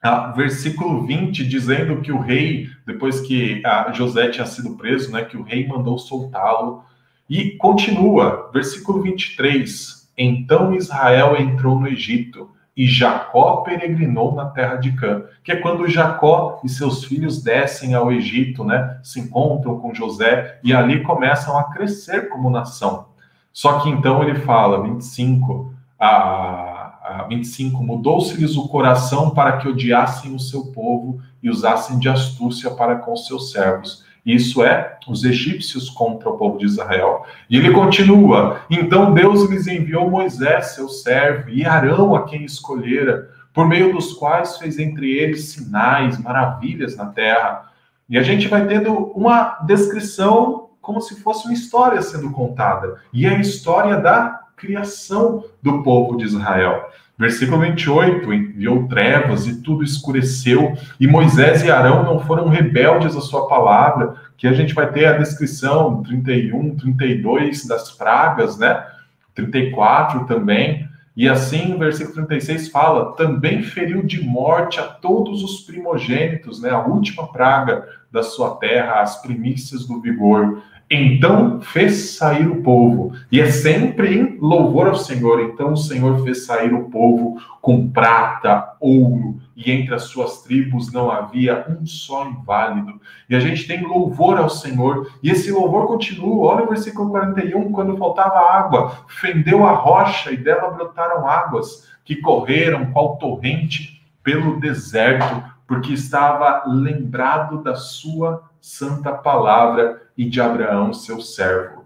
ah, versículo 20, dizendo que o rei, depois que ah, José tinha sido preso, né, que o rei mandou soltá-lo. E continua, versículo 23, então Israel entrou no Egito e Jacó peregrinou na terra de Cã, que é quando Jacó e seus filhos descem ao Egito, né? Se encontram com José e ali começam a crescer como nação. Só que então ele fala, 25, a, a 25, mudou-se-lhes o coração para que odiassem o seu povo e usassem de astúcia para com seus servos. Isso é, os egípcios contra o povo de Israel. E ele continua: Então Deus lhes enviou Moisés, seu servo, e Arão, a quem escolhera, por meio dos quais fez entre eles sinais, maravilhas na terra. E a gente vai tendo uma descrição como se fosse uma história sendo contada. E é a história da criação do povo de Israel. Versículo 28, enviou trevas e tudo escureceu, e Moisés e Arão não foram rebeldes à sua palavra, que a gente vai ter a descrição 31, 32 das pragas, né? 34 também. E assim, versículo 36 fala: também feriu de morte a todos os primogênitos, né? A última praga da sua terra, as primícias do vigor. Então fez sair o povo, e é sempre em louvor ao Senhor. Então o Senhor fez sair o povo com prata, ouro, e entre as suas tribos não havia um só inválido. E a gente tem louvor ao Senhor, e esse louvor continua. Olha o versículo 41, quando faltava água, fendeu a rocha e dela brotaram águas que correram qual torrente pelo deserto, porque estava lembrado da sua santa palavra e de Abraão, seu servo.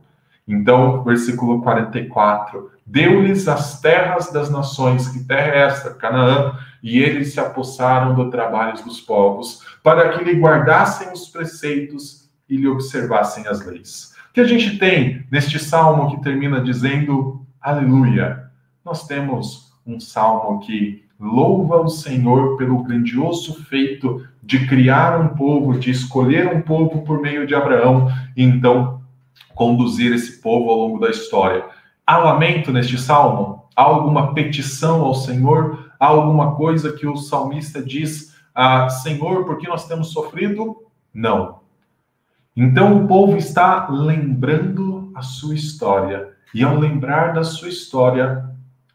Então, versículo 44: Deu-lhes as terras das nações, que terra é esta? Canaã, e eles se apossaram do trabalho dos povos, para que lhe guardassem os preceitos e lhe observassem as leis. O que a gente tem neste salmo que termina dizendo aleluia? Nós temos um salmo que louva o Senhor pelo grandioso feito de criar um povo, de escolher um povo por meio de Abraão, e então conduzir esse povo ao longo da história. Há lamento neste salmo? Há alguma petição ao Senhor? Há alguma coisa que o salmista diz, ah, Senhor, por que nós temos sofrido? Não. Então o povo está lembrando a sua história, e ao lembrar da sua história,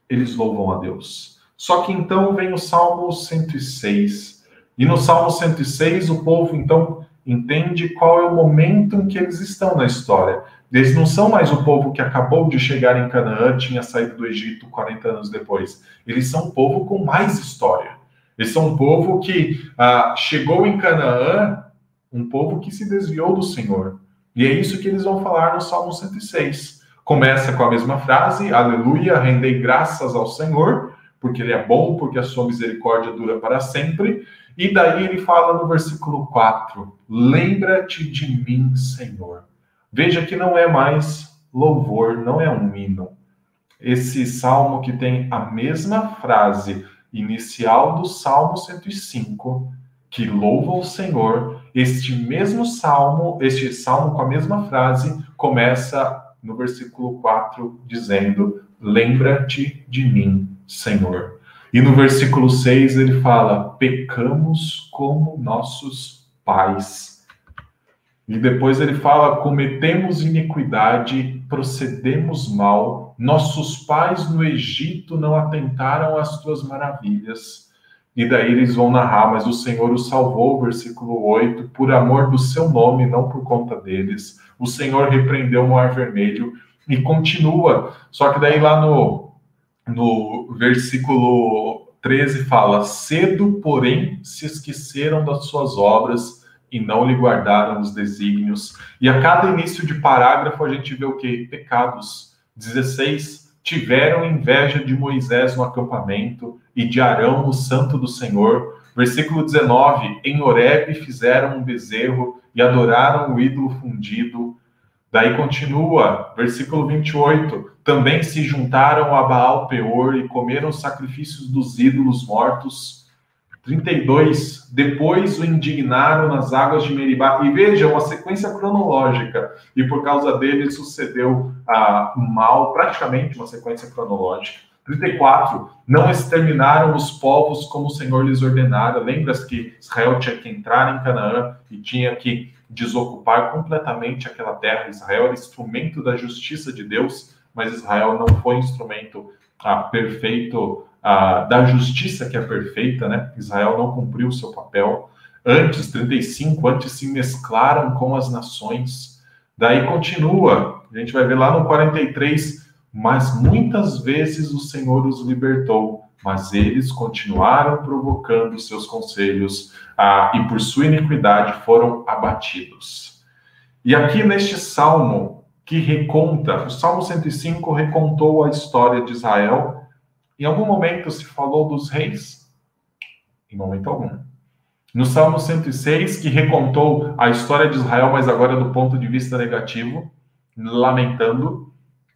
eles louvam a Deus. Só que então vem o Salmo 106, e no Salmo 106, o povo então entende qual é o momento em que eles estão na história. Eles não são mais o povo que acabou de chegar em Canaã, tinha saído do Egito 40 anos depois. Eles são um povo com mais história. Eles são um povo que ah, chegou em Canaã, um povo que se desviou do Senhor. E é isso que eles vão falar no Salmo 106. Começa com a mesma frase: Aleluia, rendei graças ao Senhor, porque Ele é bom, porque a sua misericórdia dura para sempre. E daí ele fala no versículo 4: Lembra-te de mim, Senhor. Veja que não é mais louvor, não é um hino. Esse salmo que tem a mesma frase inicial do Salmo 105, que louva o Senhor, este mesmo salmo, este salmo com a mesma frase, começa no versículo 4 dizendo: Lembra-te de mim, Senhor. E no versículo 6 ele fala: pecamos como nossos pais. E depois ele fala: cometemos iniquidade, procedemos mal. Nossos pais no Egito não atentaram às tuas maravilhas. E daí eles vão narrar, mas o Senhor os salvou, versículo 8, por amor do seu nome, não por conta deles. O Senhor repreendeu o mar vermelho e continua. Só que daí lá no no versículo 13 fala: Cedo, porém, se esqueceram das suas obras e não lhe guardaram os desígnios. E a cada início de parágrafo a gente vê o que? Pecados. 16. Tiveram inveja de Moisés no acampamento e de Arão no santo do Senhor. Versículo 19: Em Horebe fizeram um bezerro e adoraram o ídolo fundido. Daí continua, versículo 28. Também se juntaram a Baal Peor e comeram os sacrifícios dos ídolos mortos. 32. Depois o indignaram nas águas de Meribá. E veja, uma sequência cronológica. E por causa dele sucedeu ah, mal, praticamente uma sequência cronológica. 34. Não exterminaram os povos como o Senhor lhes ordenara. Lembras que Israel tinha que entrar em Canaã e tinha que desocupar completamente aquela terra. Israel era instrumento da justiça de Deus, mas Israel não foi instrumento ah, perfeito ah, da justiça que é perfeita, né? Israel não cumpriu o seu papel. Antes, 35, antes se mesclaram com as nações. Daí continua, a gente vai ver lá no 43, mas muitas vezes o Senhor os libertou, mas eles continuaram provocando seus conselhos ah, e por sua iniquidade foram abatidos. E aqui neste salmo que reconta, o Salmo 105 recontou a história de Israel. Em algum momento se falou dos reis? Em momento algum. No Salmo 106, que recontou a história de Israel, mas agora do ponto de vista negativo, lamentando,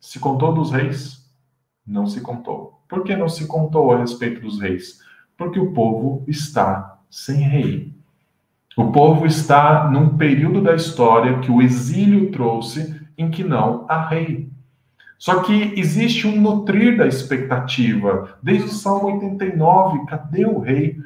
se contou dos reis? Não se contou. Por que não se contou a respeito dos reis? Porque o povo está sem rei. O povo está num período da história que o exílio trouxe em que não há rei. Só que existe um nutrir da expectativa. Desde o Salmo 89, cadê o rei?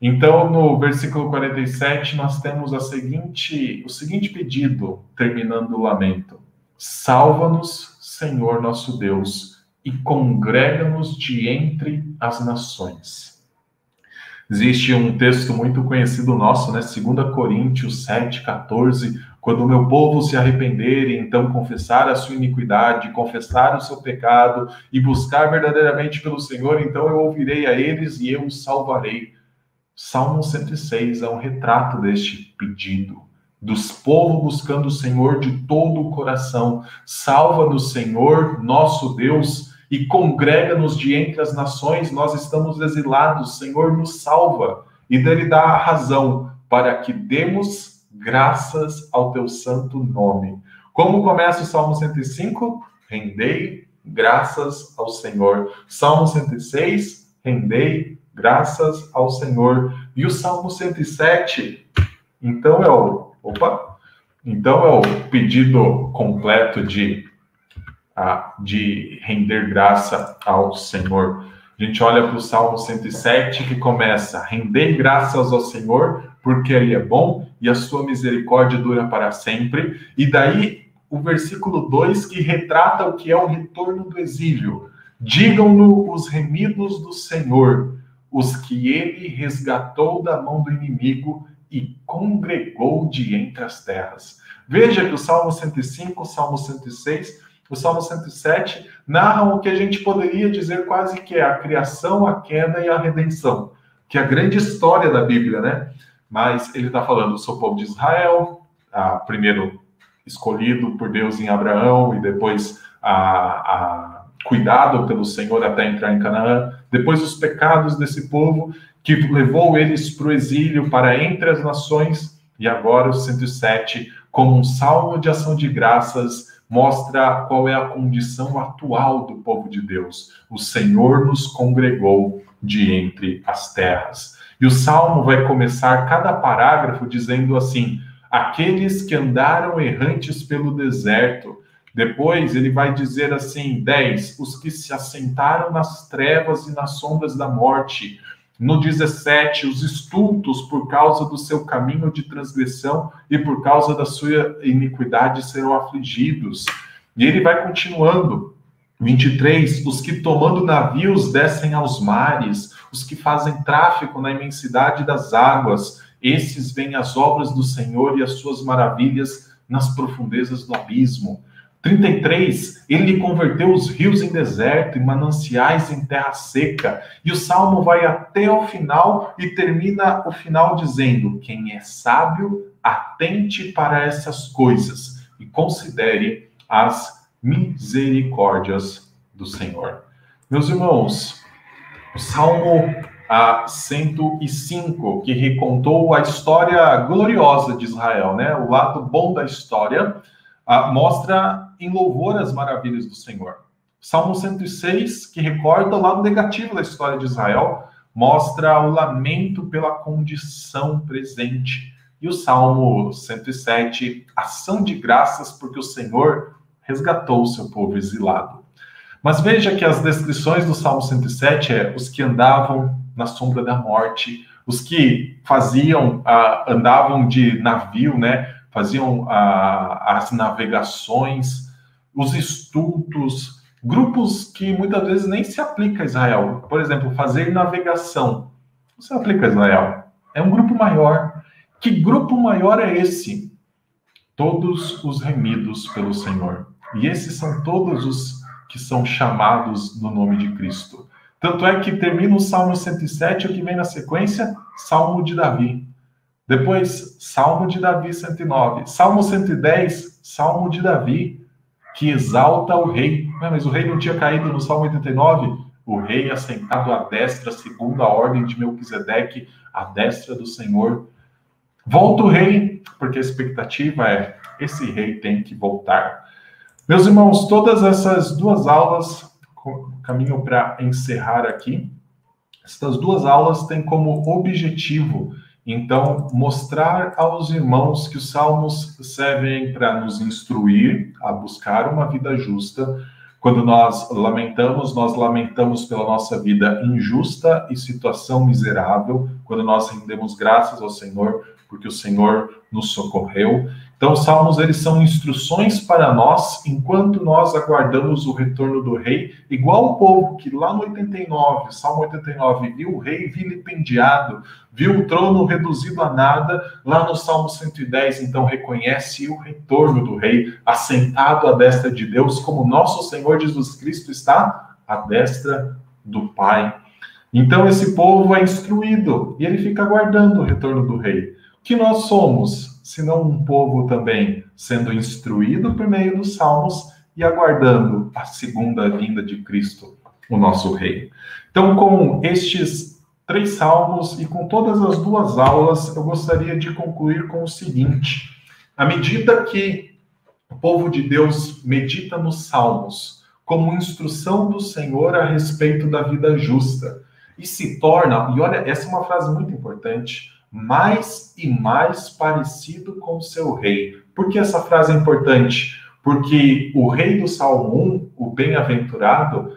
Então, no versículo 47, nós temos a seguinte, o seguinte pedido, terminando o lamento: Salva-nos, Senhor nosso Deus, e congrega-nos de entre as nações. Existe um texto muito conhecido nosso, né? 2 Coríntios 7, 14. Quando o meu povo se arrepender e então confessar a sua iniquidade, confessar o seu pecado e buscar verdadeiramente pelo Senhor, então eu ouvirei a eles e eu os salvarei. Salmo 106 é um retrato deste pedido, dos povos buscando o Senhor de todo o coração. Salva-nos, Senhor, nosso Deus, e congrega-nos de entre as nações. Nós estamos exilados, Senhor, nos salva e dele dá a razão para que demos graças ao teu santo nome. Como começa o Salmo 105? Rendei graças ao Senhor. Salmo 106, rendei graças ao Senhor. E o Salmo 107, então é o, opa, então é o pedido completo de, de render graça ao Senhor. A gente olha para o Salmo 107 que começa: Render graças ao Senhor, porque Ele é bom e a sua misericórdia dura para sempre. E daí o versículo 2 que retrata o que é o retorno do exílio. Digam-no os remidos do Senhor, os que ele resgatou da mão do inimigo e congregou de entre as terras. Veja que o Salmo 105, o Salmo 106, o Salmo 107 narram o que a gente poderia dizer quase que é a criação, a queda e a redenção, que é a grande história da Bíblia, né? Mas ele está falando do seu povo de Israel, primeiro escolhido por Deus em Abraão e depois cuidado pelo Senhor até entrar em Canaã, depois os pecados desse povo que levou eles para o exílio, para entre as nações, e agora o 107, como um salmo de ação de graças, mostra qual é a condição atual do povo de Deus. O Senhor nos congregou de entre as terras. E o salmo vai começar cada parágrafo dizendo assim: aqueles que andaram errantes pelo deserto, depois ele vai dizer assim: 10, os que se assentaram nas trevas e nas sombras da morte. No 17, os estultos por causa do seu caminho de transgressão e por causa da sua iniquidade serão afligidos. E ele vai continuando. 23, os que tomando navios descem aos mares, os que fazem tráfico na imensidade das águas, esses veem as obras do Senhor e as suas maravilhas nas profundezas do abismo. 33, ele converteu os rios em deserto e mananciais em terra seca. E o salmo vai até o final e termina o final dizendo: Quem é sábio, atente para essas coisas e considere as misericórdias do Senhor. Meus irmãos, o salmo a 105, que recontou a história gloriosa de Israel, né? O lado bom da história ah, mostra em louvor as maravilhas do Senhor. Salmo 106, que recorda o lado negativo da história de Israel, mostra o lamento pela condição presente. E o Salmo 107, ação de graças porque o Senhor resgatou o seu povo exilado. Mas veja que as descrições do Salmo 107 é os que andavam na sombra da morte, os que faziam, uh, andavam de navio, né? Faziam a, as navegações, os estultos, grupos que muitas vezes nem se aplica a Israel. Por exemplo, fazer navegação. Não se aplica a Israel. É um grupo maior. Que grupo maior é esse? Todos os remidos pelo Senhor. E esses são todos os que são chamados no nome de Cristo. Tanto é que termina o Salmo 107, o que vem na sequência, Salmo de Davi. Depois, Salmo de Davi 109. Salmo 110, Salmo de Davi, que exalta o rei. Mas o rei não tinha caído no Salmo 89? O rei assentado à destra, segundo a ordem de Melquisedeque, à destra do Senhor. Volta o rei, porque a expectativa é: esse rei tem que voltar. Meus irmãos, todas essas duas aulas, caminho para encerrar aqui, essas duas aulas têm como objetivo então, mostrar aos irmãos que os salmos servem para nos instruir a buscar uma vida justa. Quando nós lamentamos, nós lamentamos pela nossa vida injusta e situação miserável. Quando nós rendemos graças ao Senhor, porque o Senhor nos socorreu. Então, os salmos eles são instruções para nós enquanto nós aguardamos o retorno do rei, igual o povo que lá no 89, Salmo 89, viu o rei vilipendiado, viu o trono reduzido a nada, lá no Salmo 110, então reconhece o retorno do rei, assentado à destra de Deus, como nosso Senhor Jesus Cristo está à destra do Pai. Então esse povo é instruído e ele fica aguardando o retorno do rei. Que nós somos? senão um povo também sendo instruído por meio dos salmos e aguardando a segunda vinda de Cristo, o nosso Rei. Então, com estes três salmos e com todas as duas aulas, eu gostaria de concluir com o seguinte: à medida que o povo de Deus medita nos salmos como instrução do Senhor a respeito da vida justa e se torna, e olha, essa é uma frase muito importante mais e mais parecido com seu rei. Por que essa frase é importante? Porque o rei do Salmo 1, o bem-aventurado,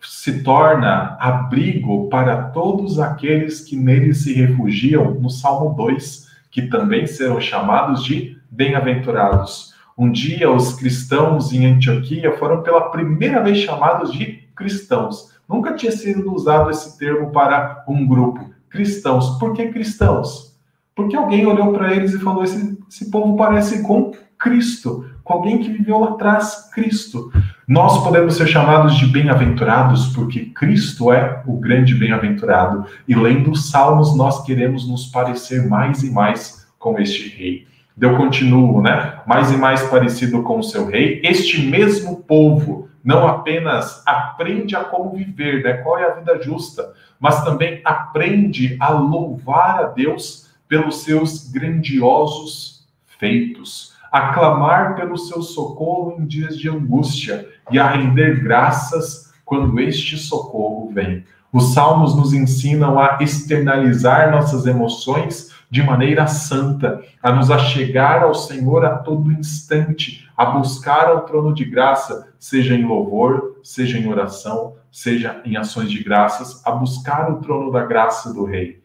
se torna abrigo para todos aqueles que nele se refugiam no Salmo 2, que também serão chamados de bem-aventurados. Um dia os cristãos em Antioquia foram pela primeira vez chamados de cristãos. Nunca tinha sido usado esse termo para um grupo cristãos. Por que cristãos? Porque alguém olhou para eles e falou: esse, esse povo parece com Cristo, com alguém que viveu lá atrás, Cristo. Nós podemos ser chamados de bem-aventurados porque Cristo é o grande bem-aventurado. E lendo os Salmos, nós queremos nos parecer mais e mais com este rei. Eu continuo, né? Mais e mais parecido com o seu rei. Este mesmo povo não apenas aprende a como viver, né? Qual é a vida justa, mas também aprende a louvar a Deus pelos seus grandiosos feitos, a clamar pelo seu socorro em dias de angústia e a render graças quando este socorro vem. Os salmos nos ensinam a externalizar nossas emoções de maneira santa, a nos achegar ao Senhor a todo instante, a buscar ao trono de graça, seja em louvor, seja em oração, seja em ações de graças, a buscar o trono da graça do Rei.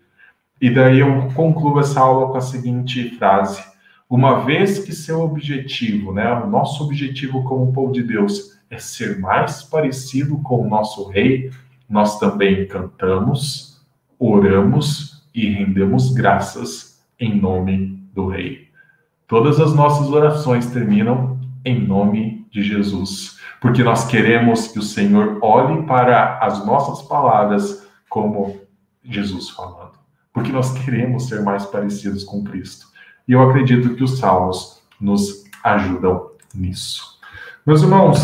E daí eu concluo essa aula com a seguinte frase: uma vez que seu objetivo, né, o nosso objetivo como povo de Deus é ser mais parecido com o nosso Rei, nós também cantamos, oramos e rendemos graças em nome do Rei. Todas as nossas orações terminam em nome de Jesus, porque nós queremos que o Senhor olhe para as nossas palavras como Jesus falando, porque nós queremos ser mais parecidos com Cristo. E eu acredito que os salmos nos ajudam nisso. Meus irmãos,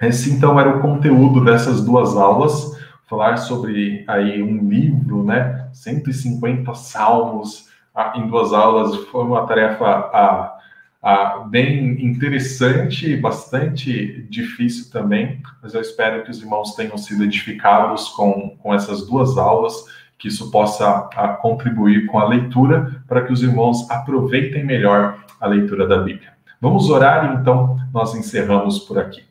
esse então era o conteúdo dessas duas aulas falar sobre aí um livro, né? 150 salmos ah, em duas aulas foi uma tarefa ah, ah, bem interessante, bastante difícil também, mas eu espero que os irmãos tenham sido edificados com, com essas duas aulas, que isso possa contribuir com a leitura para que os irmãos aproveitem melhor a leitura da Bíblia. Vamos orar então nós encerramos por aqui.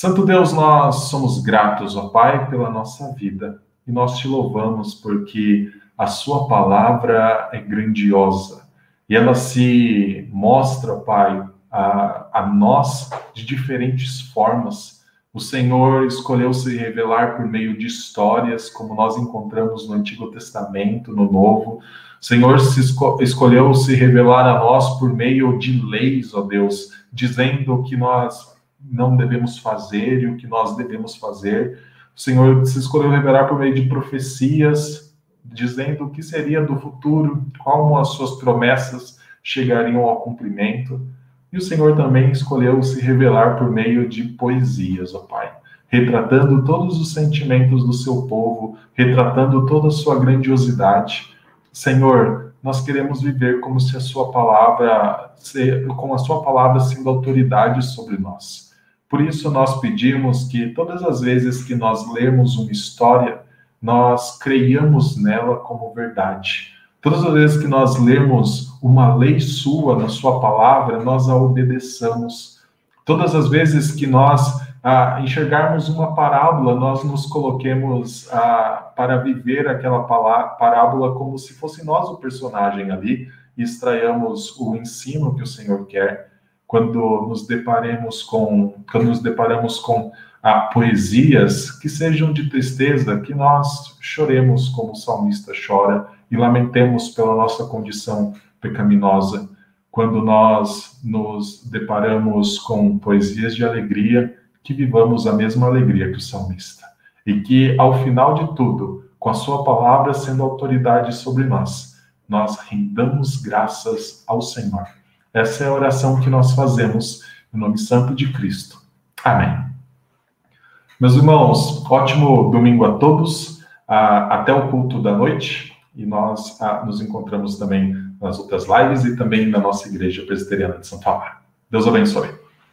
Santo Deus, nós somos gratos, ó Pai, pela nossa vida e nós te louvamos porque a Sua palavra é grandiosa e ela se mostra, Pai, a, a nós de diferentes formas. O Senhor escolheu se revelar por meio de histórias, como nós encontramos no Antigo Testamento, no Novo. O Senhor se esco escolheu se revelar a nós por meio de leis, ó Deus, dizendo que nós não devemos fazer e o que nós devemos fazer. O Senhor se escolheu revelar por meio de profecias, dizendo o que seria do futuro, como as suas promessas chegariam ao cumprimento. E o Senhor também escolheu se revelar por meio de poesias, ó Pai, retratando todos os sentimentos do seu povo, retratando toda a sua grandiosidade. Senhor, nós queremos viver como se a sua palavra, com a sua palavra sendo autoridade sobre nós. Por isso nós pedimos que todas as vezes que nós lemos uma história, nós creiamos nela como verdade Todas as vezes que nós lemos uma lei sua na sua palavra, nós a obedeçamos. Todas as vezes que nós ah, enxergarmos uma parábola, nós nos coloquemos ah, para viver aquela parábola como se fosse nós o personagem ali e extraiamos o ensino que o Senhor quer. Quando nos deparemos com, quando nos deparamos com ah, poesias que sejam de tristeza, que nós choremos como o salmista chora e lamentemos pela nossa condição pecaminosa. Quando nós nos deparamos com poesias de alegria, que vivamos a mesma alegria que o salmista. E que, ao final de tudo, com a Sua palavra sendo autoridade sobre nós, nós rendamos graças ao Senhor. Essa é a oração que nós fazemos no nome santo de Cristo. Amém. Meus irmãos, ótimo domingo a todos. Até o culto da noite e nós nos encontramos também nas outras lives e também na nossa igreja presbiteriana de São Amaro. Deus abençoe.